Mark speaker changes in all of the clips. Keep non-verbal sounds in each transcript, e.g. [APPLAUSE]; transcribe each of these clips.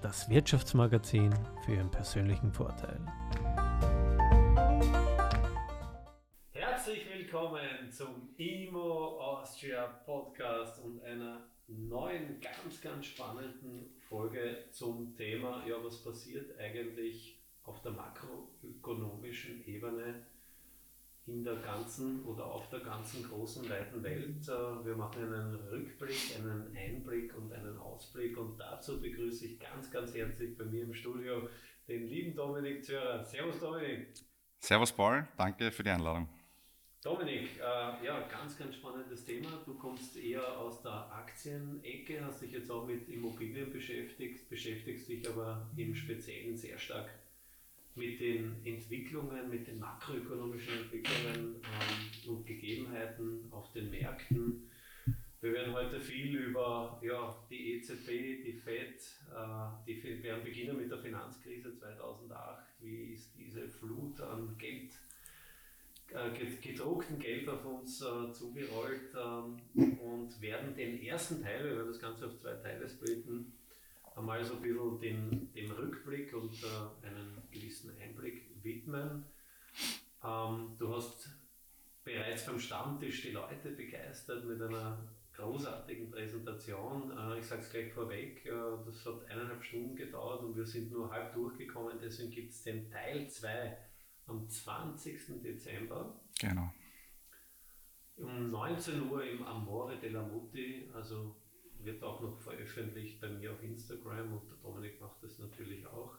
Speaker 1: das Wirtschaftsmagazin für Ihren persönlichen Vorteil. Herzlich willkommen zum IMO Austria Podcast und einer neuen, ganz, ganz spannenden Folge zum Thema, ja, was passiert eigentlich auf der makroökonomischen Ebene in der ganzen oder auf der ganzen großen weiten Welt. Äh, wir machen einen Rückblick, einen Einblick und einen Ausblick und dazu begrüße ich ganz, ganz herzlich bei mir im Studio den lieben Dominik Zörer. Servus Dominik.
Speaker 2: Servus Paul, danke für die Einladung.
Speaker 1: Dominik, äh, ja, ganz, ganz spannendes Thema. Du kommst eher aus der Aktienecke, hast dich jetzt auch mit Immobilien beschäftigt, beschäftigst dich aber im Speziellen sehr stark mit den Entwicklungen, mit den makroökonomischen Entwicklungen ähm, und Gegebenheiten auf den Märkten. Wir werden heute viel über ja, die EZB, die FED, äh, die, wir werden beginnen mit der Finanzkrise 2008. Wie ist diese Flut an Geld, äh, gedruckten Geld auf uns äh, zugerollt ähm, und werden den ersten Teil, wir werden das Ganze auf zwei Teile splitten, einmal so ein bisschen den, dem Rückblick und äh, einen gewissen Einblick widmen. Ähm, du hast bereits beim Stammtisch die Leute begeistert mit einer großartigen Präsentation. Äh, ich sage es gleich vorweg, äh, das hat eineinhalb Stunden gedauert und wir sind nur halb durchgekommen. Deswegen gibt es den Teil 2 am 20. Dezember.
Speaker 2: Genau.
Speaker 1: Um 19 Uhr im Amore della Mutti, also wird auch noch veröffentlicht bei mir auf Instagram und der Dominik macht das natürlich auch.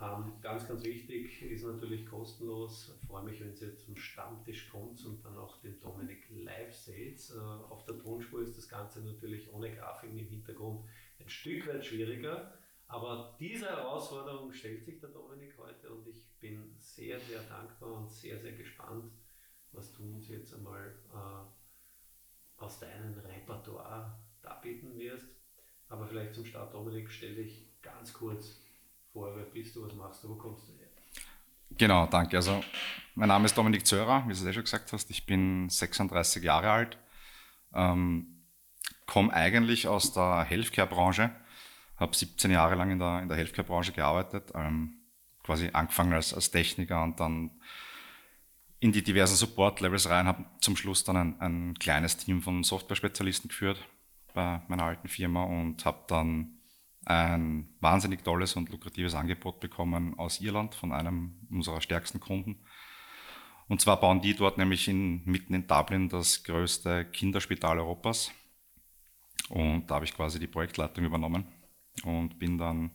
Speaker 1: Ähm, ganz, ganz wichtig, ist natürlich kostenlos. Ich freue mich, wenn ihr zum Stammtisch kommt und dann auch den Dominik live seht. Äh, auf der Tonspur ist das Ganze natürlich ohne Grafiken im Hintergrund ein Stück weit schwieriger. Aber diese Herausforderung stellt sich der Dominik heute und ich bin sehr, sehr dankbar und sehr, sehr gespannt, was du uns jetzt einmal äh, aus deinem Repertoire darbieten wirst. Aber vielleicht zum Start, Dominik, stell dich ganz kurz vor, wer bist du, was machst du, wo kommst du her?
Speaker 2: Genau, danke. Also, mein Name ist Dominik Zörer, wie du es eh schon gesagt hast. Ich bin 36 Jahre alt, ähm, komme eigentlich aus der Healthcare-Branche, habe 17 Jahre lang in der, in der Healthcare-Branche gearbeitet, ähm, quasi angefangen als, als Techniker und dann in die diversen Support-Levels rein, habe zum Schluss dann ein, ein kleines Team von Software-Spezialisten geführt, bei meiner alten Firma und habe dann ein wahnsinnig tolles und lukratives Angebot bekommen aus Irland von einem unserer stärksten Kunden. Und zwar bauen die dort nämlich in, mitten in Dublin das größte Kinderspital Europas. Und da habe ich quasi die Projektleitung übernommen und bin dann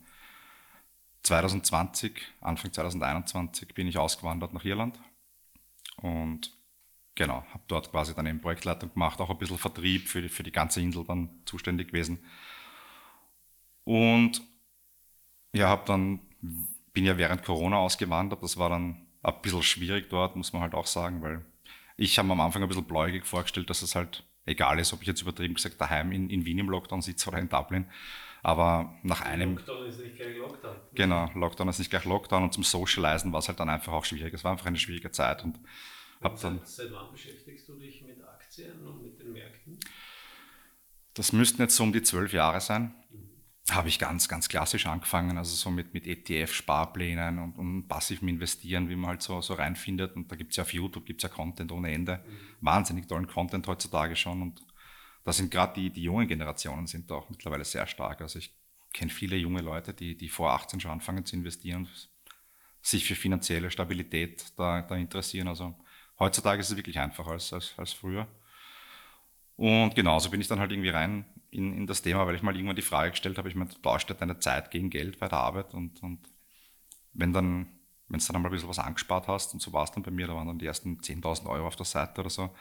Speaker 2: 2020, Anfang 2021 bin ich ausgewandert nach Irland und Genau, habe dort quasi dann eben Projektleitung gemacht, auch ein bisschen Vertrieb für die, für die ganze Insel dann zuständig gewesen. Und ja, habe dann, bin ja während Corona ausgewandert, das war dann ein bisschen schwierig dort, muss man halt auch sagen, weil ich habe am Anfang ein bisschen bläugig vorgestellt, dass es halt egal ist, ob ich jetzt übertrieben gesagt daheim in, in Wien im Lockdown sitze oder in Dublin. Aber nach einem.
Speaker 1: Lockdown ist nicht gleich Lockdown.
Speaker 2: Genau, Lockdown ist nicht gleich Lockdown und zum Socializen war es halt dann einfach auch schwierig. Es war einfach eine schwierige Zeit und
Speaker 1: hab dann, seit, wann beschäftigst du dich mit Aktien und mit den Märkten?
Speaker 2: Das müssten jetzt so um die zwölf Jahre sein. Mhm. Habe ich ganz, ganz klassisch angefangen, also so mit, mit ETF-Sparplänen und, und passivem Investieren, wie man halt so, so reinfindet. Und da gibt es ja auf YouTube gibt's ja Content ohne Ende. Mhm. Wahnsinnig tollen Content heutzutage schon. Und da sind gerade die, die jungen Generationen sind da auch mittlerweile sehr stark. Also ich kenne viele junge Leute, die, die vor 18 schon anfangen zu investieren, sich für finanzielle Stabilität da, da interessieren. Also Heutzutage ist es wirklich einfacher als, als, als früher. Und genauso bin ich dann halt irgendwie rein in, in das Thema, weil ich mal irgendwann die Frage gestellt habe, ich meine, du tauscht deine Zeit gegen Geld bei der Arbeit und, und wenn dann, wenn du dann mal ein bisschen was angespart hast und so war es dann bei mir, da waren dann die ersten 10.000 Euro auf der Seite oder so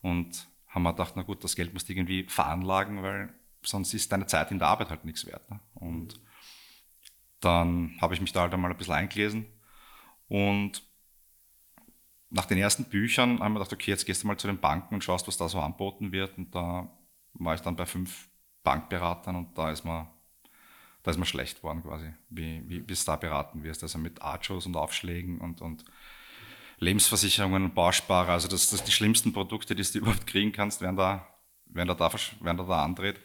Speaker 2: und haben wir gedacht, na gut, das Geld musst du irgendwie veranlagen, weil sonst ist deine Zeit in der Arbeit halt nichts wert. Ne? Und dann habe ich mich da halt einmal ein bisschen eingelesen und nach den ersten Büchern haben wir gedacht, okay, jetzt gehst du mal zu den Banken und schaust, was da so anboten wird. Und da war ich dann bei fünf Bankberatern und da ist man, da ist man schlecht geworden quasi, wie, wie, wie es da beraten wirst. Also mit Archos und Aufschlägen und, und Lebensversicherungen und Bausparer. Also das, das die schlimmsten Produkte, die du [LAUGHS] überhaupt kriegen kannst, werden da, werden da, da, werden da, da andreht.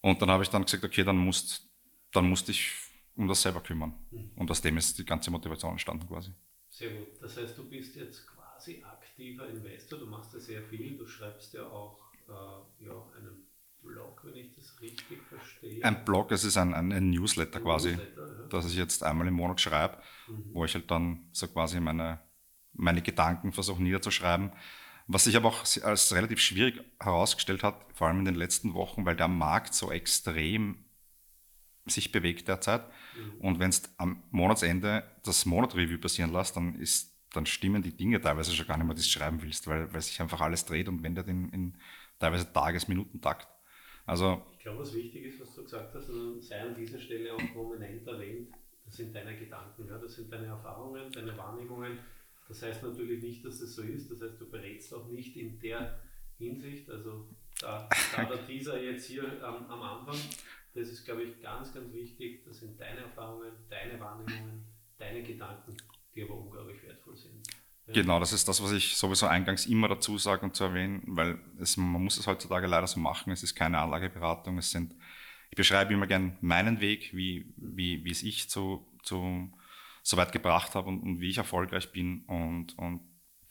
Speaker 2: Und dann habe ich dann gesagt, okay, dann musst, dann musst dich um das selber kümmern. Und aus dem ist die ganze Motivation entstanden quasi.
Speaker 1: Sehr gut. Das heißt, du bist jetzt quasi aktiver Investor, du machst ja sehr viel, du schreibst ja auch äh, ja, einen Blog, wenn ich das richtig verstehe.
Speaker 2: Ein Blog, es ist ein, ein, ein Newsletter ein quasi, Newsletter, ja. das ich jetzt einmal im Monat schreibe, mhm. wo ich halt dann so quasi meine, meine Gedanken versuche niederzuschreiben. Was sich aber auch als relativ schwierig herausgestellt hat, vor allem in den letzten Wochen, weil der Markt so extrem sich bewegt derzeit. Mhm. Und wenn es am Monatsende das Monatreview passieren lässt, dann ist dann stimmen die Dinge teilweise schon gar nicht mehr, die du schreiben willst, weil, weil sich einfach alles dreht und wendet in, in teilweise Tages-Minutentakt. Also,
Speaker 1: ich glaube, was wichtig ist, was du gesagt hast, und sei an dieser Stelle auch prominent erwähnt, das sind deine Gedanken, ja, das sind deine Erfahrungen, deine Wahrnehmungen. Das heißt natürlich nicht, dass es so ist, das heißt, du berätst auch nicht in der Hinsicht, also da, da der [LAUGHS] Teaser jetzt hier am, am Anfang, das ist, glaube ich, ganz, ganz wichtig. Das sind deine Erfahrungen, deine Wahrnehmungen, deine Gedanken, die aber unglaublich wertvoll sind.
Speaker 2: Ja. Genau, das ist das, was ich sowieso eingangs immer dazu sage und zu erwähnen, weil es, man muss es heutzutage leider so machen. Es ist keine Anlageberatung. Es sind, ich beschreibe immer gern meinen Weg, wie, wie, wie es ich zu, zu, so weit gebracht habe und, und wie ich erfolgreich bin und, und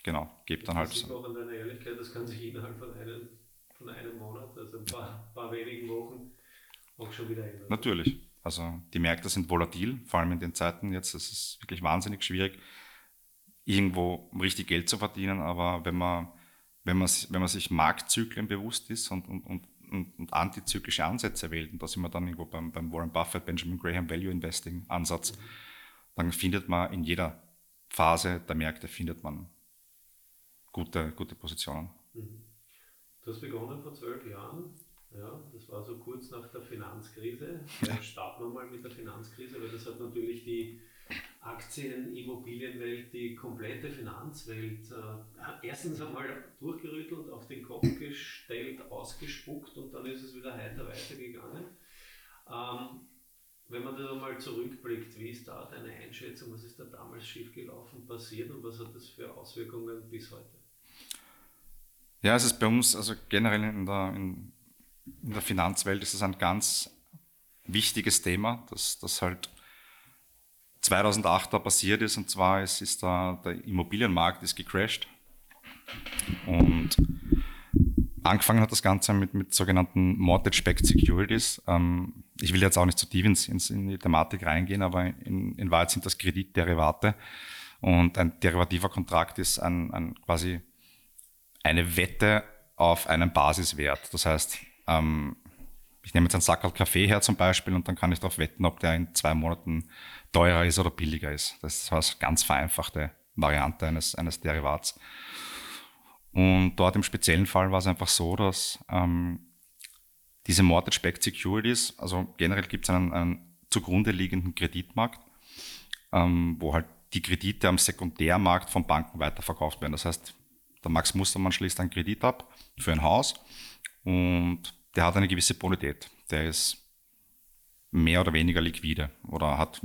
Speaker 2: genau, gebe dann halt.
Speaker 1: Das sieht man auch an deiner Ehrlichkeit, das kann sich innerhalb von einem, von einem Monat, also ein paar, paar wenigen Wochen, auch schon wieder ändern.
Speaker 2: Natürlich. Also die Märkte sind volatil, vor allem in den Zeiten jetzt. Es ist wirklich wahnsinnig schwierig, irgendwo richtig Geld zu verdienen. Aber wenn man, wenn man, wenn man sich Marktzyklen bewusst ist und, und, und, und, antizyklische Ansätze wählt, und da sind wir dann irgendwo beim, beim Warren Buffett, Benjamin Graham Value Investing Ansatz, mhm. dann findet man in jeder Phase der Märkte findet man gute, gute Positionen. Mhm.
Speaker 1: Du hast begonnen vor zwölf Jahren ja, das war so kurz nach der Finanzkrise. [LAUGHS] Dann starten wir mal mit der Finanzkrise, weil das hat natürlich die Aktien-, Immobilienwelt, die komplette Finanzwelt äh, erstens einmal durchgerüttelt, auf den Kopf gestellt, ausgespuckt und dann ist es wieder heiter weitergegangen. Ähm, wenn man da mal zurückblickt, wie ist da deine Einschätzung, was ist da damals schiefgelaufen passiert und was hat das für Auswirkungen bis heute?
Speaker 2: Ja, es ist bei uns, also generell in der, in, in der Finanzwelt ist es ein ganz wichtiges Thema, das, das halt 2008 da passiert ist. Und zwar es ist da, der Immobilienmarkt ist gecrashed. Und angefangen hat das Ganze mit, mit sogenannten Mortgage-Backed Securities. Ähm, ich will jetzt auch nicht zu tief ins, ins, in die Thematik reingehen, aber in, in Wahrheit sind das Kreditderivate. Und ein derivativer Kontrakt ist ein, ein quasi eine Wette auf einen Basiswert. Das heißt, ähm, ich nehme jetzt einen Sackerl Kaffee her zum Beispiel und dann kann ich darauf wetten, ob der in zwei Monaten teurer ist oder billiger ist. Das ist eine ganz vereinfachte Variante eines, eines Derivats. Und dort im speziellen Fall war es einfach so, dass ähm, diese Mortgage-Backed Securities, also generell gibt es einen, einen zugrunde liegenden Kreditmarkt, ähm, wo halt die Kredite am Sekundärmarkt von Banken weiterverkauft werden. Das heißt, der Max Mustermann schließt einen Kredit ab für ein Haus und der hat eine gewisse Bonität. Der ist mehr oder weniger liquide oder hat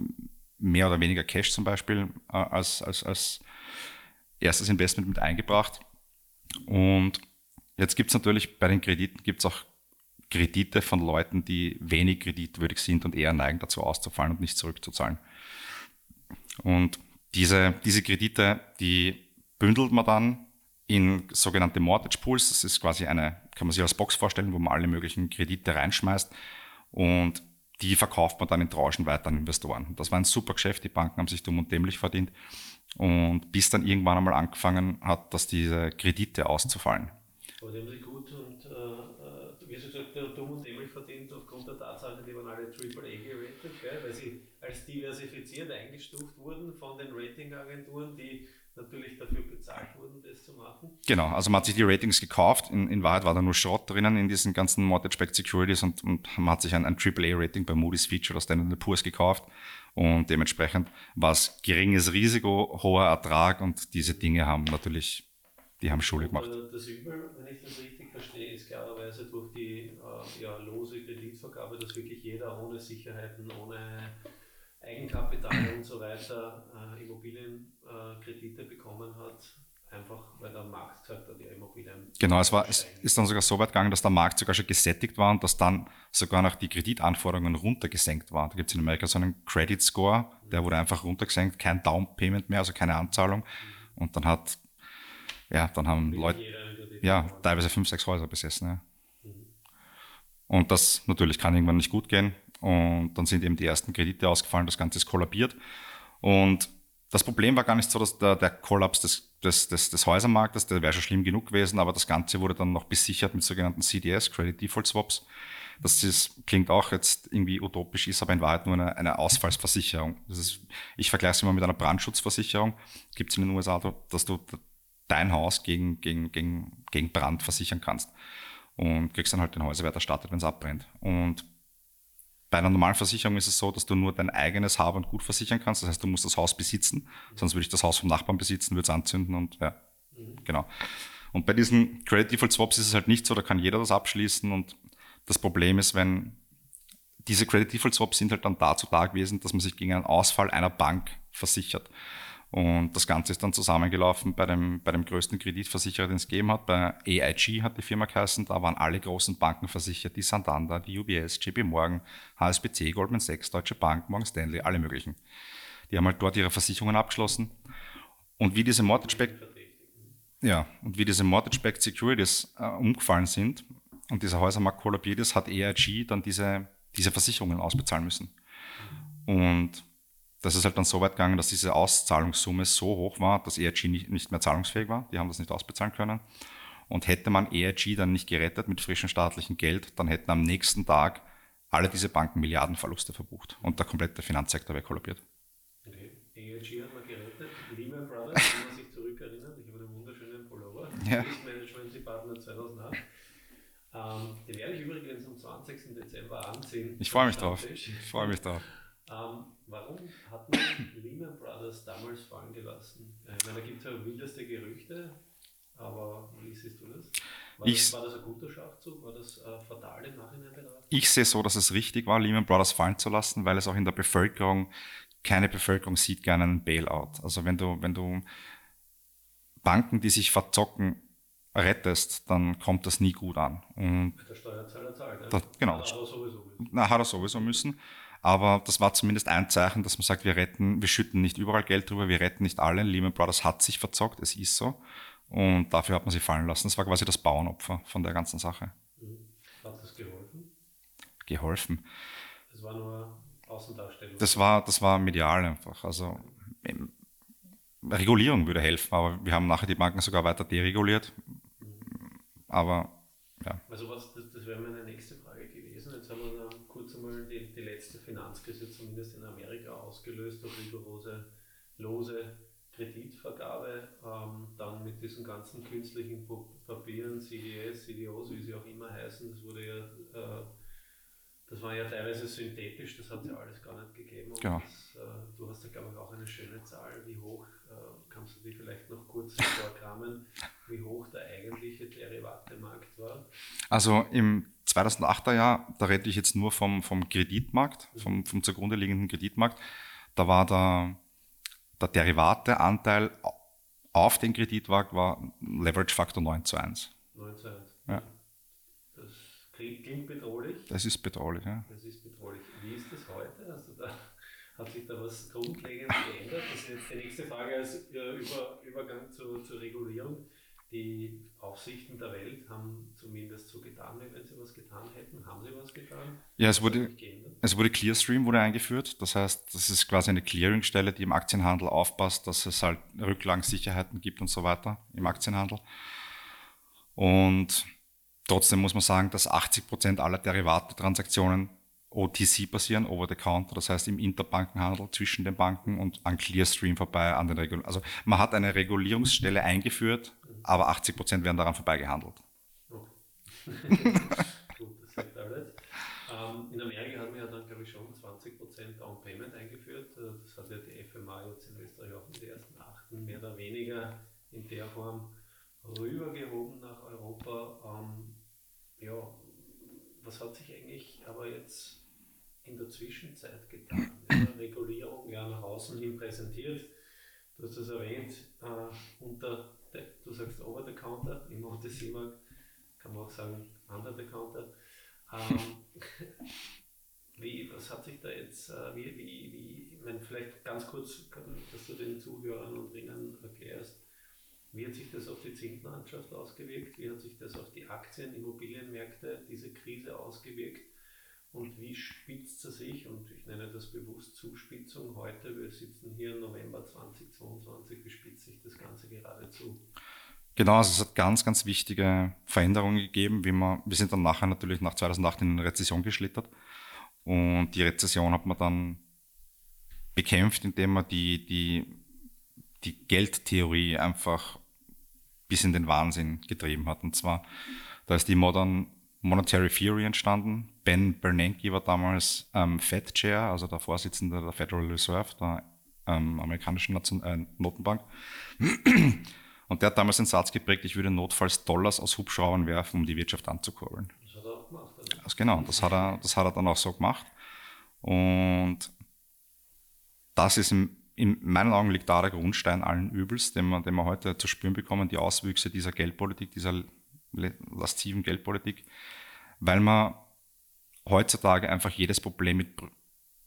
Speaker 2: mehr oder weniger Cash zum Beispiel äh, als, als, als erstes Investment mit eingebracht. Und jetzt gibt es natürlich bei den Krediten gibt es auch Kredite von Leuten, die wenig kreditwürdig sind und eher neigen dazu auszufallen und nicht zurückzuzahlen. Und diese, diese Kredite, die bündelt man dann in sogenannte Mortgage Pools. Das ist quasi eine, kann man sich als Box vorstellen, wo man alle möglichen Kredite reinschmeißt und die verkauft man dann in Tranchen weiter an Investoren. Das war ein super Geschäft, die Banken haben sich dumm und dämlich verdient und bis dann irgendwann einmal angefangen hat, dass diese Kredite auszufallen.
Speaker 1: Aber die haben sich gut und, äh, wie gesagt, dumm und dämlich verdient aufgrund der Tatsache, die waren alle AAA geratet, gell? weil sie als diversifiziert eingestuft wurden von den Ratingagenturen, die natürlich dafür bezahlt wurden, das zu machen.
Speaker 2: Genau, also man hat sich die Ratings gekauft. In, in Wahrheit war da nur Schrott drinnen in diesen ganzen Mortgage-Backed Securities und, und man hat sich ein, ein AAA-Rating bei Moody's Feature aus Standard Poor's gekauft Und dementsprechend war es geringes Risiko, hoher Ertrag und diese Dinge haben natürlich, die haben Schule gemacht.
Speaker 1: Das Übel, wenn ich das richtig verstehe, ist klarerweise durch die äh, ja, lose Kreditvergabe, dass wirklich jeder ohne Sicherheiten, ohne Eigenkapital und so weiter äh, Immobilienkredite äh, bekommen hat, einfach weil der Markt gesagt hat, ja, Immobilien.
Speaker 2: Genau, es, war, es ist dann sogar so weit gegangen, dass der Markt sogar schon gesättigt war und dass dann sogar noch die Kreditanforderungen runtergesenkt waren. Da gibt es in Amerika so einen Credit Score, der wurde einfach runtergesenkt, kein Down Payment mehr, also keine Anzahlung. Und dann hat, ja, dann haben Leute, ja, teilweise fünf, sechs Häuser besessen. Ja. Mhm. Und das natürlich kann irgendwann nicht gut gehen. Und dann sind eben die ersten Kredite ausgefallen, das Ganze ist kollabiert. Und das Problem war gar nicht so, dass der, der Kollaps des, des, des, des Häusermarktes, der wäre schon schlimm genug gewesen, aber das Ganze wurde dann noch besichert mit sogenannten CDS, Credit Default Swaps. Das ist, klingt auch jetzt irgendwie utopisch, ist aber in Wahrheit nur eine, eine Ausfallsversicherung. Das ist, ich vergleiche es immer mit einer Brandschutzversicherung. Gibt es in den USA, dass du dein Haus gegen, gegen, gegen, gegen Brand versichern kannst. Und kriegst dann halt den Häuserwert erstattet, wenn es abbrennt. Und bei einer normalen Versicherung ist es so, dass du nur dein eigenes Hab und Gut versichern kannst. Das heißt, du musst das Haus besitzen. Sonst würde ich das Haus vom Nachbarn besitzen, würde es anzünden und ja, mhm. genau. Und bei diesen Credit Default Swaps ist es halt nicht so, da kann jeder das abschließen und das Problem ist, wenn diese Credit Default Swaps sind halt dann dazu da gewesen, dass man sich gegen einen Ausfall einer Bank versichert. Und das Ganze ist dann zusammengelaufen bei dem, bei dem größten Kreditversicherer, den es gegeben hat. Bei AIG hat die Firma geheißen. Da waren alle großen Banken versichert. Die Santander, die UBS, JP Morgan, HSBC, Goldman Sachs, Deutsche Bank, Morgan Stanley, alle möglichen. Die haben halt dort ihre Versicherungen abgeschlossen. Und wie diese Mortgage-Backed ja, und wie diese Mortgage-Backed Securities äh, umgefallen sind und dieser Häusermarkt kollabiert ist, hat AIG dann diese, diese Versicherungen ausbezahlen müssen. Und das ist halt dann so weit gegangen, dass diese Auszahlungssumme so hoch war, dass ERG nicht, mehr zahlungsfähig war. Die haben das nicht ausbezahlen können. Und hätte man ERG dann nicht gerettet mit frischem staatlichem Geld, dann hätten am nächsten Tag alle diese Banken Milliardenverluste verbucht und der komplette Finanzsektor wäre kollabiert.
Speaker 1: Okay. ERG hat man gerettet. Lehman Brothers, [LAUGHS] wenn man sich zurückerinnert, ich habe einen wunderschönen Pullover. Ja. Management Department 2008. Ähm, den werde ich übrigens am 20. Dezember anziehen.
Speaker 2: Ich freue mich drauf. Ich freue mich drauf.
Speaker 1: Ähm, warum hat man [COUGHS] Lehman Brothers damals fallen gelassen? Äh, ich meine, da gibt es ja wildeste Gerüchte, aber wie siehst du das? War, ich, das, war das ein guter Schachzug? War das äh, fatal im Nachhinein betrachtet?
Speaker 2: Ich sehe so, dass es richtig war, Lehman Brothers fallen zu lassen, weil es auch in der Bevölkerung, keine Bevölkerung sieht gerne einen Bailout. Also wenn du, wenn du Banken, die sich verzocken, rettest, dann kommt das nie gut an.
Speaker 1: Und der Steuerzahler zahlt. Ne?
Speaker 2: Da, genau. Hat er sowieso müssen. Na, hat er sowieso müssen. Aber das war zumindest ein Zeichen, dass man sagt, wir retten, wir schütten nicht überall Geld drüber, wir retten nicht alle. Lehman Brothers hat sich verzockt, es ist so. Und dafür hat man sie fallen lassen. Das war quasi das Bauernopfer von der ganzen Sache.
Speaker 1: Mhm. Hat das geholfen?
Speaker 2: Geholfen.
Speaker 1: Das war nur Außendarstellung.
Speaker 2: Das war, das war medial einfach. Also Regulierung würde helfen, aber wir haben nachher die Banken sogar weiter dereguliert. Mhm. Aber ja.
Speaker 1: Also was, das, das wäre meine nächste Frage gewesen. Jetzt haben wir da kurz einmal die, die letzte Finanzkrise zumindest in Amerika ausgelöst durch rigorose lose Kreditvergabe, ähm, dann mit diesen ganzen künstlichen Papieren, CDS, CDOs, wie sie auch immer heißen, das wurde ja, äh, das war ja teilweise synthetisch, das hat es ja alles gar nicht gegeben.
Speaker 2: Genau.
Speaker 1: Das, äh, du hast da glaube ich auch eine schöne Zahl, wie hoch, äh, kannst du die vielleicht noch kurz vorkramen, wie hoch der eigentliche Derivatemarkt war?
Speaker 2: Also im 2008er Jahr, da rede ich jetzt nur vom, vom Kreditmarkt, vom, vom zugrunde liegenden Kreditmarkt, da war der, der Derivateanteil auf den Kreditmarkt war Leverage Faktor 9 zu 1.
Speaker 1: 9 zu 1. Ja. Das klingt bedrohlich.
Speaker 2: Das ist bedrohlich, ja.
Speaker 1: Das ist bedrohlich. Wie ist das heute? Also da, hat sich da was grundlegend geändert? Das ist jetzt die nächste Frage als Über, Übergang zu, zur Regulierung die Aufsichten der Welt haben zumindest so getan, wie wenn sie was getan hätten. Haben sie was getan?
Speaker 2: Ja, es wurde, es wurde Clearstream wurde eingeführt. Das heißt, das ist quasi eine Clearingstelle, die im Aktienhandel aufpasst, dass es halt Rücklagensicherheiten gibt und so weiter im Aktienhandel. Und trotzdem muss man sagen, dass 80 Prozent aller Derivate-Transaktionen OTC passieren, over the counter, das heißt im Interbankenhandel zwischen den Banken und an Clearstream vorbei an den Regul Also man hat eine Regulierungsstelle eingeführt, aber 80 Prozent werden daran vorbei gehandelt.
Speaker 1: Okay. [LAUGHS] Gut, das sagt alles. Ähm, in Amerika hat man ja dann, glaube ich, schon 20% Down Payment eingeführt. Äh, das hat ja die FMA jetzt in Österreich auch in den ersten achten mehr oder weniger in der Form rübergehoben nach Europa. Ähm, ja, was hat sich eigentlich aber jetzt in der Zwischenzeit getan? Regulierung ja nach außen hin präsentiert. Du hast es erwähnt, äh, unter, du sagst over the counter, im Montesimarkt kann man auch sagen under the counter. Ähm, [LAUGHS] wie, was hat sich da jetzt, äh, wie, wie, wie, ich meine, vielleicht ganz kurz, dass du den Zuhörern und Ringen erklärst, wie hat sich das auf die Zinslandschaft ausgewirkt? Wie hat sich das auf die Aktien, Immobilienmärkte, diese Krise ausgewirkt? Und wie spitzt sie sich? Und ich nenne das bewusst Zuspitzung heute. Wir sitzen hier im November 2022. Wie spitzt sich das Ganze geradezu?
Speaker 2: Genau, also es hat ganz, ganz wichtige Veränderungen gegeben. Wie man, wir sind dann nachher natürlich nach 2008 in eine Rezession geschlittert. Und die Rezession hat man dann bekämpft, indem man die, die, die Geldtheorie einfach bis in den Wahnsinn getrieben hat. Und zwar, da ist die Modern Monetary Theory entstanden. Ben Bernanke war damals ähm, Fed Chair, also der Vorsitzende der Federal Reserve, der ähm, amerikanischen Nation äh, Notenbank. [CLEARS THROAT] Und der hat damals den Satz geprägt, ich würde notfalls Dollars aus Hubschraubern werfen, um die Wirtschaft anzukurbeln. Das hat er auch gemacht. Also genau, das hat, er, das hat er dann auch so gemacht. Und das ist im, in meinen Augen liegt da der Grundstein allen Übels, den wir, den wir heute zu spüren bekommen, die Auswüchse dieser Geldpolitik, dieser lastiven Geldpolitik, weil man heutzutage einfach jedes Problem mit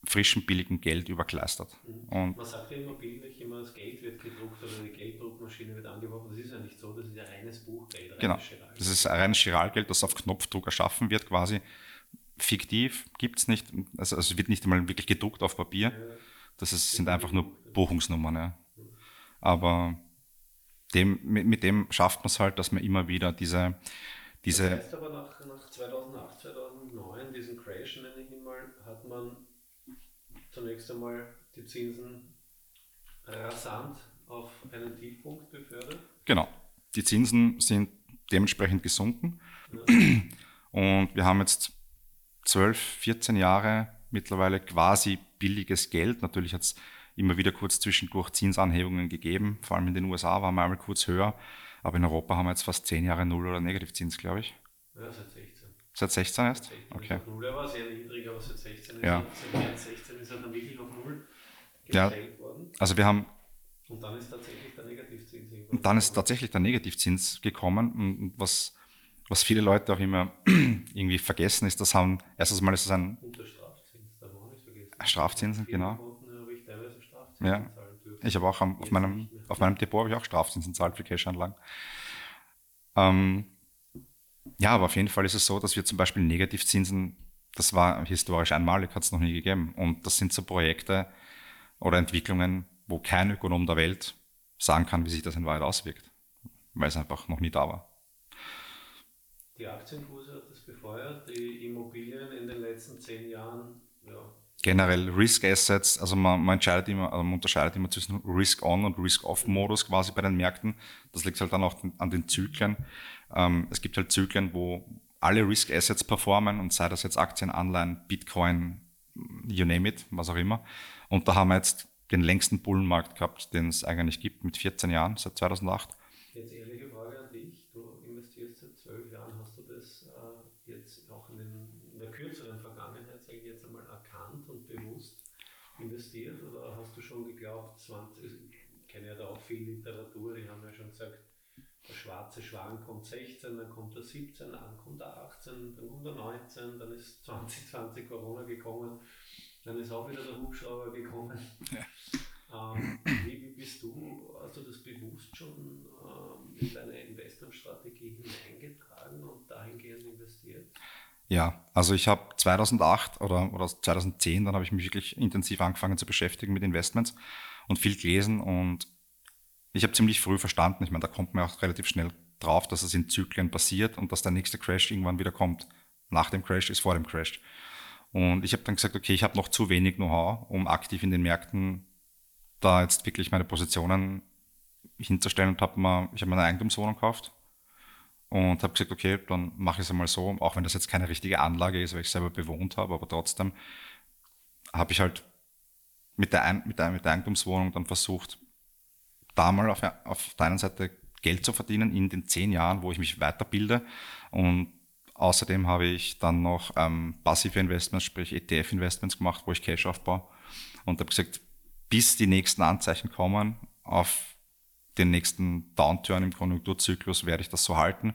Speaker 2: frischem, billigem Geld überkleistert.
Speaker 1: Mhm. Und Man sagt ja immer bildlich immer, das Geld wird gedruckt oder eine Gelddruckmaschine wird angeworfen. Das ist ja nicht so, das ist ja reines Buchgeld. Reines
Speaker 2: genau, Chiralgeld. das ist reines Chiralgeld, das auf Knopfdruck erschaffen wird quasi. Fiktiv gibt es nicht, also, also, es wird nicht einmal wirklich gedruckt auf Papier. Ja. Das ist, sind einfach nur Buchungsnummern. Ja. Mhm. Aber dem, mit, mit dem schafft man es halt, dass man immer wieder diese, diese
Speaker 1: das heißt aber nach, nach 2008, 2009, diesen Crash nenne ich ihn mal, hat man zunächst einmal die Zinsen rasant auf einen Tiefpunkt befördert.
Speaker 2: Genau. Die Zinsen sind dementsprechend gesunken. Ja. Und wir haben jetzt 12, 14 Jahre mittlerweile quasi billiges Geld. Natürlich hat es immer wieder kurz zwischendurch Zinsanhebungen gegeben. Vor allem in den USA waren wir einmal kurz höher. Aber in Europa haben wir jetzt fast 10 Jahre Null- oder Negativzins, glaube ich.
Speaker 1: Ja, seit 16.
Speaker 2: Seit 16 erst? Okay.
Speaker 1: Null war sehr niedrig, aber seit 16 ja. seit 16 ist er dann wirklich auf Null gestellt ja. worden.
Speaker 2: Also wir haben
Speaker 1: und dann ist tatsächlich der Negativzins
Speaker 2: Und dann ist tatsächlich der Negativzins gekommen. Und was, was viele Leute auch immer [CLEARS THROAT] irgendwie vergessen, ist, dass haben, erstens mal ist es ein.
Speaker 1: Und der Strafzins, darf man auch nicht vergessen.
Speaker 2: Strafzinsen, genau. Ja. Ich habe auch am, auf, meinem, auf meinem Depot habe ich auch Strafzinsen zahlt für Cash-Anlagen. Ähm, ja, aber auf jeden Fall ist es so, dass wir zum Beispiel Negativzinsen, das war historisch einmalig, hat es noch nie gegeben. Und das sind so Projekte oder Entwicklungen, wo kein Ökonom der Welt sagen kann, wie sich das in Wahrheit auswirkt, weil es einfach noch nie da war.
Speaker 1: Die Aktienkurse hat das befeuert, die Immobilien in den letzten zehn Jahren, ja.
Speaker 2: Generell Risk Assets, also man, man, entscheidet immer, also man unterscheidet immer zwischen Risk-On und Risk-Off-Modus quasi bei den Märkten. Das liegt halt dann auch an den Zyklen. Ähm, es gibt halt Zyklen, wo alle Risk Assets performen und sei das jetzt Aktien, Anleihen, Bitcoin, you name it, was auch immer. Und da haben wir jetzt den längsten Bullenmarkt gehabt, den es eigentlich gibt, mit 14 Jahren, seit 2008.
Speaker 1: Jetzt ehrliche Frage an dich. Du investierst seit zwölf Jahren. Hast du das äh, jetzt auch in, den, in, der kürzeren Vergangenheit, sage ich jetzt einmal, erkannt und bewusst investiert? Oder hast du schon geglaubt, 20, ich kenne ja da auch viel Literatur, die haben ja schon gesagt, der schwarze Schwan kommt 16, dann kommt er 17, dann kommt er 18, dann kommt er 19, dann ist 2020 Corona gekommen dann ist auch wieder der Hubschrauber gekommen. Ja. Ähm, wie, wie, bist du, hast du das bewusst schon ähm, in deine Investmentstrategie hineingetragen und dahingehend investiert?
Speaker 2: Ja, also ich habe 2008 oder, oder 2010, dann habe ich mich wirklich intensiv angefangen zu beschäftigen mit Investments und viel gelesen und ich habe ziemlich früh verstanden, ich meine, da kommt man auch relativ schnell drauf, dass es in Zyklen passiert und dass der nächste Crash irgendwann wieder kommt. Nach dem Crash ist vor dem Crash. Und ich habe dann gesagt, okay, ich habe noch zu wenig Know-how, um aktiv in den Märkten da jetzt wirklich meine Positionen hinzustellen und habe mir, ich habe meine Eigentumswohnung gekauft und habe gesagt, okay, dann mache ich es einmal so, auch wenn das jetzt keine richtige Anlage ist, weil ich selber bewohnt habe, aber trotzdem habe ich halt mit der, Ein mit, der, mit der Eigentumswohnung dann versucht, da mal auf, auf der einen Seite Geld zu verdienen in den zehn Jahren, wo ich mich weiterbilde. Und außerdem habe ich dann noch ähm, passive Investments, sprich ETF-Investments gemacht, wo ich Cash aufbaue. Und habe gesagt, bis die nächsten Anzeichen kommen auf den nächsten Downturn im Konjunkturzyklus, werde ich das so halten.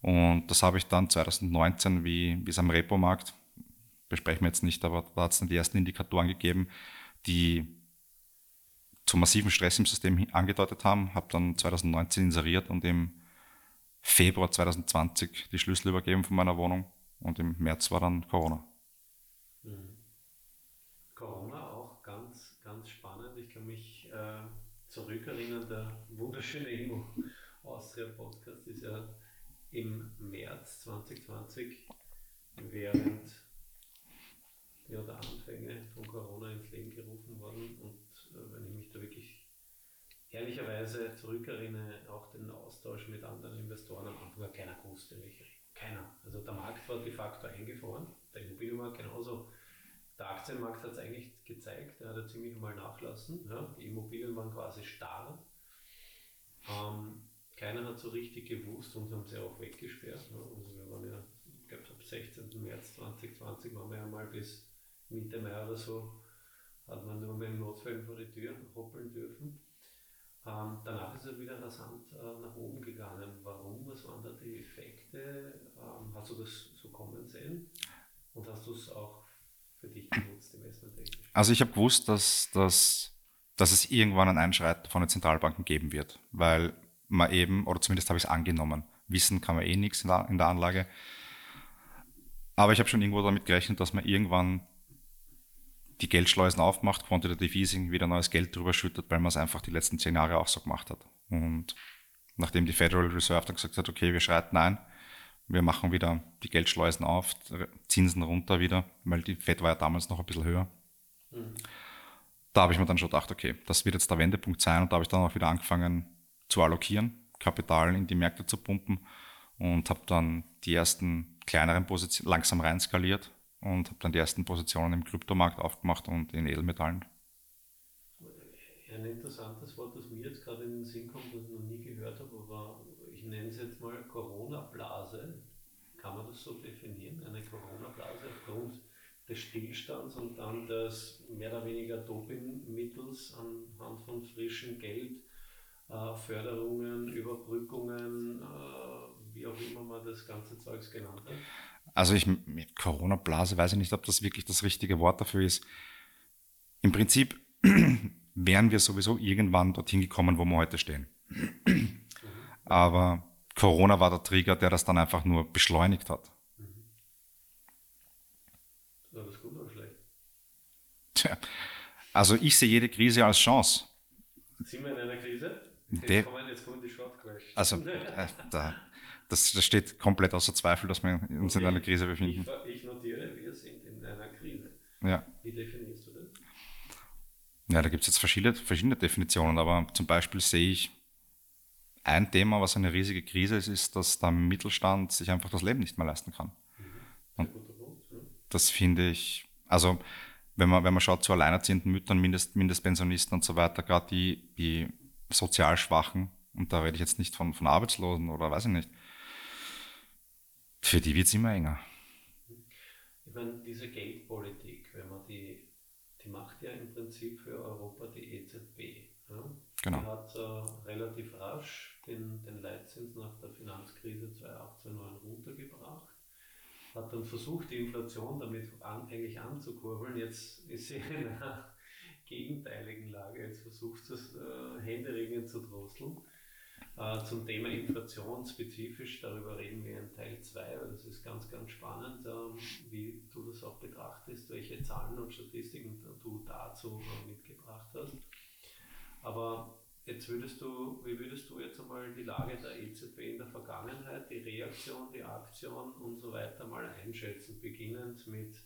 Speaker 2: Und das habe ich dann 2019, wie, wie es am Repo-Markt, besprechen wir jetzt nicht, aber da hat es dann die ersten Indikatoren gegeben, die zu massiven Stress im System angedeutet haben, habe dann 2019 inseriert und im Februar 2020 die Schlüssel übergeben von meiner Wohnung und im März war dann Corona.
Speaker 1: Mhm. Corona auch ganz, ganz spannend. Ich kann mich äh, zurückerinnern, der wunderschöne Immo Austria Podcast ist ja im März 2020 während ja, der Anfänge von Corona ins Leben gerufen worden und äh, wenn ich mich da wirklich ehrlicherweise zurückerinnere, auch den Austausch mit anderen Investoren am Anfang keiner gewusst, in welche Keiner. Also der Markt war de facto eingefroren, der Immobilienmarkt genauso. Der Aktienmarkt hat es eigentlich gezeigt, der hat ja ziemlich mal nachlassen. Ja. Die Immobilien waren quasi starr. Ähm, keiner hat so richtig gewusst und haben sie auch weggesperrt. Ne. Also wir waren ja, ich glaube, ab 16. März 2020 waren wir ja mal bis Mitte Mai oder so hat man nur mit dem Notfall vor die Tür hoppeln dürfen. Ähm, danach ist er wieder rasant äh, nach oben gegangen. Warum? Was waren da die Effekte? Ähm, hast du das so kommen sehen? Und hast du es auch für dich genutzt, investmenttechnisch?
Speaker 2: Also ich habe gewusst, dass, dass, dass es irgendwann ein Einschreiten von den Zentralbanken geben wird, weil man eben, oder zumindest habe ich es angenommen, wissen kann man eh nichts in der, in der Anlage. Aber ich habe schon irgendwo damit gerechnet, dass man irgendwann die Geldschleusen aufmacht, Quantitative Easing wieder neues Geld drüber schüttet, weil man es einfach die letzten zehn Jahre auch so gemacht hat. Und nachdem die Federal Reserve dann gesagt hat, okay, wir schreiten ein, wir machen wieder die Geldschleusen auf, Zinsen runter wieder, weil die Fed war ja damals noch ein bisschen höher. Mhm. Da habe ich mir dann schon gedacht, okay, das wird jetzt der Wendepunkt sein und da habe ich dann auch wieder angefangen zu allokieren, Kapital in die Märkte zu pumpen und habe dann die ersten kleineren Positionen langsam rein skaliert und habe dann die ersten Positionen im Kryptomarkt aufgemacht und in Edelmetallen.
Speaker 1: Ein interessantes Wort, das mir jetzt gerade in den Sinn kommt, das ich noch nie gehört habe, aber ich nenne es jetzt mal Corona-Blase. Kann man das so definieren? Eine Corona-Blase aufgrund des Stillstands und dann des mehr oder weniger Dopingmittels anhand von frischem Geld, äh, Förderungen, Überbrückungen, äh, wie auch immer man das ganze Zeugs genannt hat.
Speaker 2: Also ich mit Corona-Blase weiß ich nicht, ob das wirklich das richtige Wort dafür ist. Im Prinzip [CLEARS THROAT] wären wir sowieso irgendwann dorthin gekommen, wo wir heute stehen. Aber Corona war der Trigger, der das dann einfach nur beschleunigt hat.
Speaker 1: War das gut oder schlecht?
Speaker 2: Tja, also ich sehe jede Krise als Chance.
Speaker 1: Sind wir in einer Krise? Jetzt, kommen, jetzt kommen die Short Questions.
Speaker 2: Also, äh, da, das, das steht komplett außer Zweifel, dass wir uns okay. in einer Krise befinden.
Speaker 1: Ich, ich, notiere, wir sind in einer Krise.
Speaker 2: Ja.
Speaker 1: Wie definierst du das?
Speaker 2: Ja, da gibt es jetzt verschiedene, verschiedene Definitionen, aber zum Beispiel sehe ich ein Thema, was eine riesige Krise ist, ist, dass der Mittelstand sich einfach das Leben nicht mehr leisten kann. Mhm. Und das finde ich, also wenn man, wenn man schaut zu alleinerziehenden Müttern, Mindest, Mindestpensionisten und so weiter, gerade die, die sozial Schwachen, und da rede ich jetzt nicht von, von Arbeitslosen oder weiß ich nicht, für die wird es immer enger.
Speaker 1: Ich meine, diese Geldpolitik, wenn man die, die macht ja im Prinzip für Europa die EZB. Ja?
Speaker 2: Genau.
Speaker 1: Die hat äh, relativ rasch den, den Leitzins nach der Finanzkrise 2018 runtergebracht, hat dann versucht, die Inflation damit an, eigentlich anzukurbeln. Jetzt ist sie in einer [LAUGHS] gegenteiligen Lage. Jetzt versucht es äh, händeringend zu drosseln. Äh, zum Thema Inflation spezifisch, darüber reden wir in Teil 2, weil das ist ganz, ganz spannend, ähm, wie du das auch betrachtest, welche Zahlen und Statistiken du dazu äh, mitgebracht hast. Aber jetzt würdest du, wie würdest du jetzt einmal die Lage der EZB in der Vergangenheit, die Reaktion, die Aktion und so weiter mal einschätzen, beginnend mit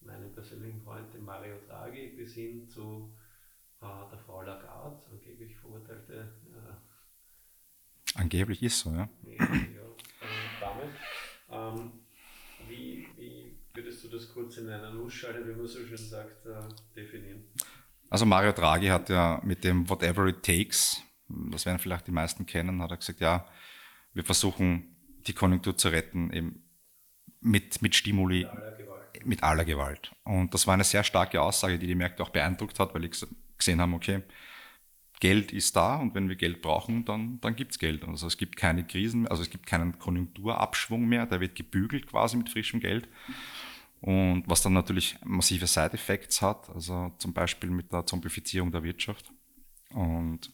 Speaker 1: meinem persönlichen Freund, dem Mario Draghi, bis hin zu äh, der Frau Lagarde, angeblich verurteilte äh,
Speaker 2: Angeblich ist so,
Speaker 1: ja. ja, ja damit. Ähm, wie, wie würdest du das kurz in einer Nussschale, wie man so schön sagt, äh, definieren?
Speaker 2: Also Mario Draghi hat ja mit dem Whatever It Takes, das werden vielleicht die meisten kennen, hat er gesagt, ja, wir versuchen die Konjunktur zu retten, eben mit, mit Stimuli, mit aller, mit aller Gewalt. Und das war eine sehr starke Aussage, die die Märkte auch beeindruckt hat, weil die gesehen haben, okay, Geld ist da und wenn wir Geld brauchen, dann, dann gibt es Geld. Also es gibt keine Krisen, also es gibt keinen Konjunkturabschwung mehr, der wird gebügelt quasi mit frischem Geld. Und was dann natürlich massive Side-Effects hat, also zum Beispiel mit der Zombifizierung der Wirtschaft. Und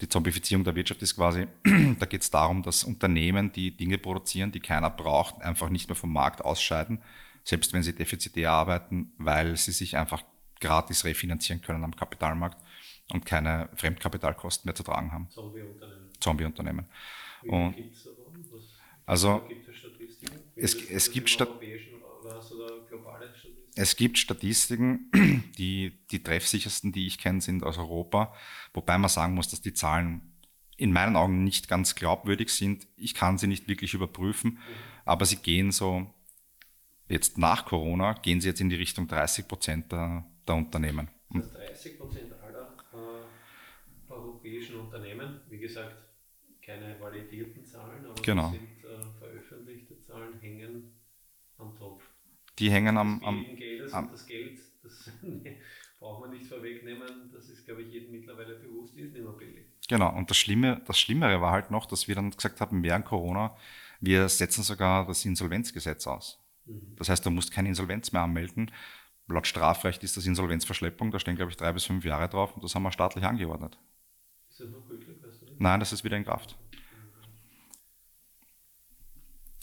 Speaker 2: die Zombifizierung der Wirtschaft ist quasi, [CLEARS THROAT] da geht es darum, dass Unternehmen, die Dinge produzieren, die keiner braucht, einfach nicht mehr vom Markt ausscheiden, selbst wenn sie defizitär arbeiten, weil sie sich einfach gratis refinanzieren können am Kapitalmarkt und keine Fremdkapitalkosten mehr zu tragen haben.
Speaker 1: Zombie-Unternehmen.
Speaker 2: Zombie-Unternehmen.
Speaker 1: Und
Speaker 2: also es, es gibt Statistiken es gibt Statistiken, [CLEARS THROAT] die, die treffsichersten, die ich kenne, sind aus Europa, wobei man sagen muss, dass die Zahlen in meinen Augen nicht ganz glaubwürdig sind. Ich kann sie nicht wirklich überprüfen, mhm. aber sie gehen so, jetzt nach Corona, gehen sie jetzt in die Richtung 30 Prozent der, der Unternehmen.
Speaker 1: Das heißt 30 Prozent aller äh, europäischen Unternehmen, wie gesagt, keine validierten Zahlen, aber
Speaker 2: genau.
Speaker 1: sind äh, veröffentlichte Zahlen, hängen am Topf.
Speaker 2: Die hängen am,
Speaker 1: am, am das Geld, das [LAUGHS] braucht man nicht vorwegnehmen, das ist, glaube ich, jedem mittlerweile bewusst, ist nicht mehr billig.
Speaker 2: Genau, und das, Schlimme, das Schlimmere war halt noch, dass wir dann gesagt haben, während Corona, wir setzen sogar das Insolvenzgesetz aus. Mhm. Das heißt, du musst keine Insolvenz mehr anmelden. Laut Strafrecht ist das Insolvenzverschleppung, da stehen, glaube ich, drei bis fünf Jahre drauf und das haben wir staatlich angeordnet.
Speaker 1: Ist das noch gültig?
Speaker 2: Nein, das ist wieder in Kraft.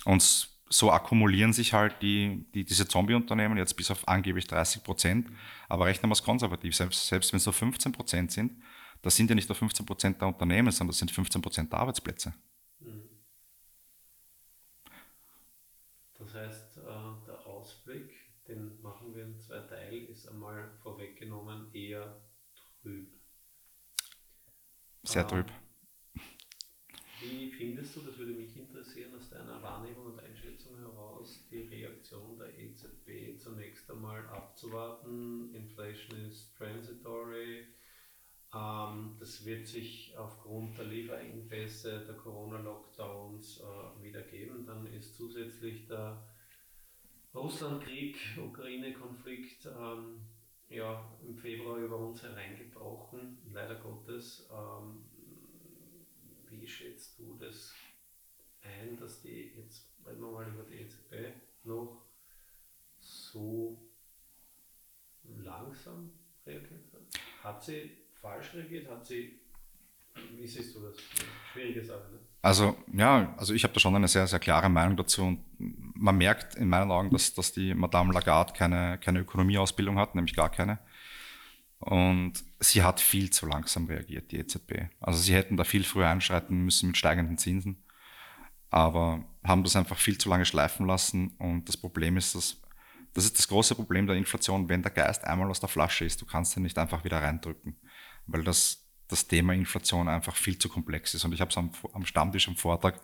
Speaker 2: Und so akkumulieren sich halt die, die, diese Zombie-Unternehmen jetzt bis auf angeblich 30 Prozent. Aber rechnen wir es konservativ, selbst, selbst wenn es nur 15 Prozent sind, das sind ja nicht nur 15 Prozent der Unternehmen, sondern das sind 15 Prozent der Arbeitsplätze.
Speaker 1: Mhm. Das heißt, äh, der Ausblick, den machen wir in zwei Teilen, ist einmal vorweggenommen eher trüb.
Speaker 2: Sehr trüb.
Speaker 1: Wie findest du, das würde mich interessieren, aus deiner Wahrnehmung und Einschätzung heraus, die Reaktion der EZB zunächst einmal abzuwarten? Inflation ist transitory. Ähm, das wird sich aufgrund der Lieferengpässe, der Corona-Lockdowns äh, wieder geben. Dann ist zusätzlich der Russlandkrieg, Ukraine-Konflikt ähm, ja, im Februar über uns hereingebrochen, leider Gottes. Ähm, wie schätzt du das ein, dass die, jetzt reden wir mal über die EZB, noch so langsam reagiert hat? Hat sie falsch reagiert? Hat sie, wie siehst du das? Schwierige Sache, ne?
Speaker 2: Also ja, also ich habe da schon eine sehr, sehr klare Meinung dazu und man merkt in meinen Augen, dass, dass die Madame Lagarde keine, keine Ökonomieausbildung hat, nämlich gar keine. Und sie hat viel zu langsam reagiert, die EZB. Also sie hätten da viel früher einschreiten müssen mit steigenden Zinsen, aber haben das einfach viel zu lange schleifen lassen. Und das Problem ist, dass das ist das große Problem der Inflation, wenn der Geist einmal aus der Flasche ist, du kannst ihn nicht einfach wieder reindrücken, weil das, das Thema Inflation einfach viel zu komplex ist. Und ich habe es am, am Stammtisch am Vortrag,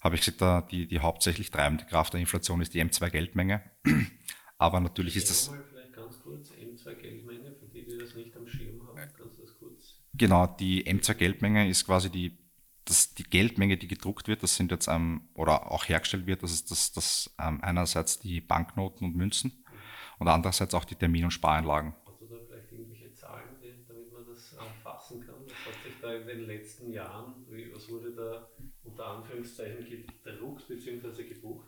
Speaker 2: habe ich gesagt, die, die hauptsächlich treibende Kraft der Inflation ist die M2-Geldmenge. [CLEARS THROAT] Aber natürlich ist das...
Speaker 1: Vielleicht ganz kurz, M2-Geldmenge, für die, die das nicht am Schirm haben, kannst du das kurz...
Speaker 2: Genau, die M2-Geldmenge ist quasi die, das, die Geldmenge, die gedruckt wird, das sind jetzt, ähm, oder auch hergestellt wird, das ist das, das ähm, einerseits die Banknoten und Münzen mhm. und andererseits auch die Termin- und Spareinlagen.
Speaker 1: Hast du da vielleicht irgendwelche Zahlen, damit man das fassen kann? Was hat sich da in den letzten Jahren, was wurde da unter Anführungszeichen gedruckt bzw. gebucht?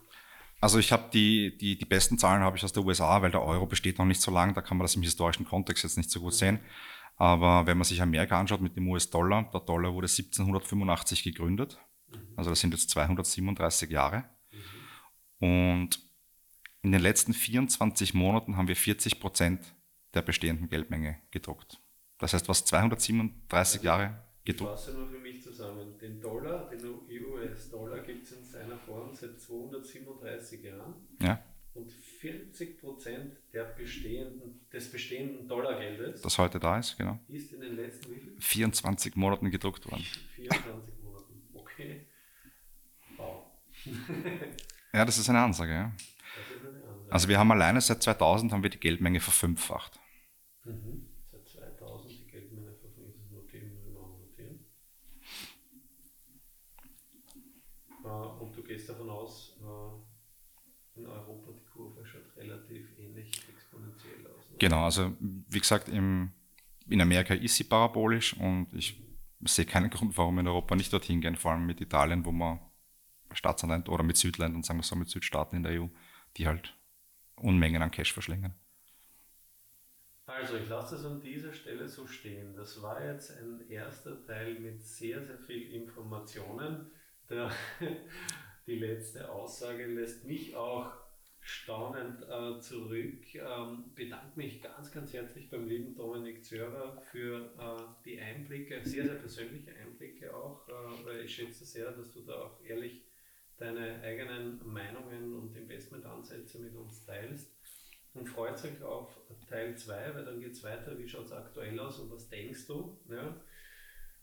Speaker 2: Also ich habe die, die, die besten Zahlen habe ich aus der USA, weil der Euro besteht noch nicht so lange, da kann man das im historischen Kontext jetzt nicht so gut sehen. Aber wenn man sich Amerika anschaut mit dem US-Dollar, der Dollar wurde 1785 gegründet, also das sind jetzt 237 Jahre. Und in den letzten 24 Monaten haben wir 40 Prozent der bestehenden Geldmenge gedruckt. Das heißt, was 237 also, Jahre gedruckt.
Speaker 1: Ich fasse nur für mich zusammen. Den Dollar, den US-Dollar gibt es in seiner Form seit 237 Jahren.
Speaker 2: Ja.
Speaker 1: Und 40 Prozent bestehenden, des bestehenden Dollargeldes,
Speaker 2: das heute da ist, genau,
Speaker 1: ist in den letzten wie viel?
Speaker 2: 24 Monaten gedruckt worden.
Speaker 1: 24 Monaten, okay. Wow. [LAUGHS]
Speaker 2: ja, das ist eine Ansage, ja.
Speaker 1: Das ist eine Ansage.
Speaker 2: Also wir haben alleine seit 2000 haben wir die Geldmenge verfünffacht.
Speaker 1: Mhm. Seit 2000 die Geldmenge verfünffacht. Notieren, notieren. Äh, und du gehst davon aus, äh, in Europa die Kurve schaut relativ ähnlich exponentiell aus. Ne?
Speaker 2: Genau, also wie gesagt, im, in Amerika ist sie parabolisch und ich sehe keinen Grund, warum in Europa nicht dorthin gehen, vor allem mit Italien, wo man Staatsland oder mit Südländern, sagen wir so, mit Südstaaten in der EU, die halt Unmengen an Cash verschlingen.
Speaker 1: Also, ich lasse das an dieser Stelle so stehen. Das war jetzt ein erster Teil mit sehr, sehr viel Informationen. Der, [LAUGHS] die letzte Aussage lässt mich auch staunend äh, zurück. Ähm, bedanke mich ganz, ganz herzlich beim lieben Dominik Zörer für äh, die Einblicke, sehr, sehr persönliche Einblicke auch, äh, ich schätze sehr, dass du da auch ehrlich deine eigenen Meinungen und Investmentansätze mit uns teilst. Und freut euch auf Teil 2, weil dann geht es weiter, wie schaut es aktuell aus und was denkst du? Ja?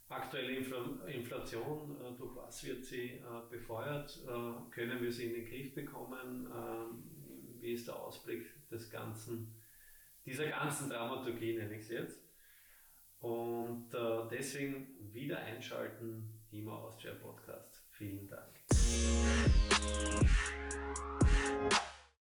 Speaker 1: Aktuelle Infl Inflation, äh, durch was wird sie äh, befeuert? Äh, können wir sie in den Griff bekommen? Ähm, wie ist der Ausblick des ganzen, dieser ganzen Dramaturgie, nenne ich es jetzt? Und deswegen wieder einschalten, immer Austria Podcast. Vielen Dank.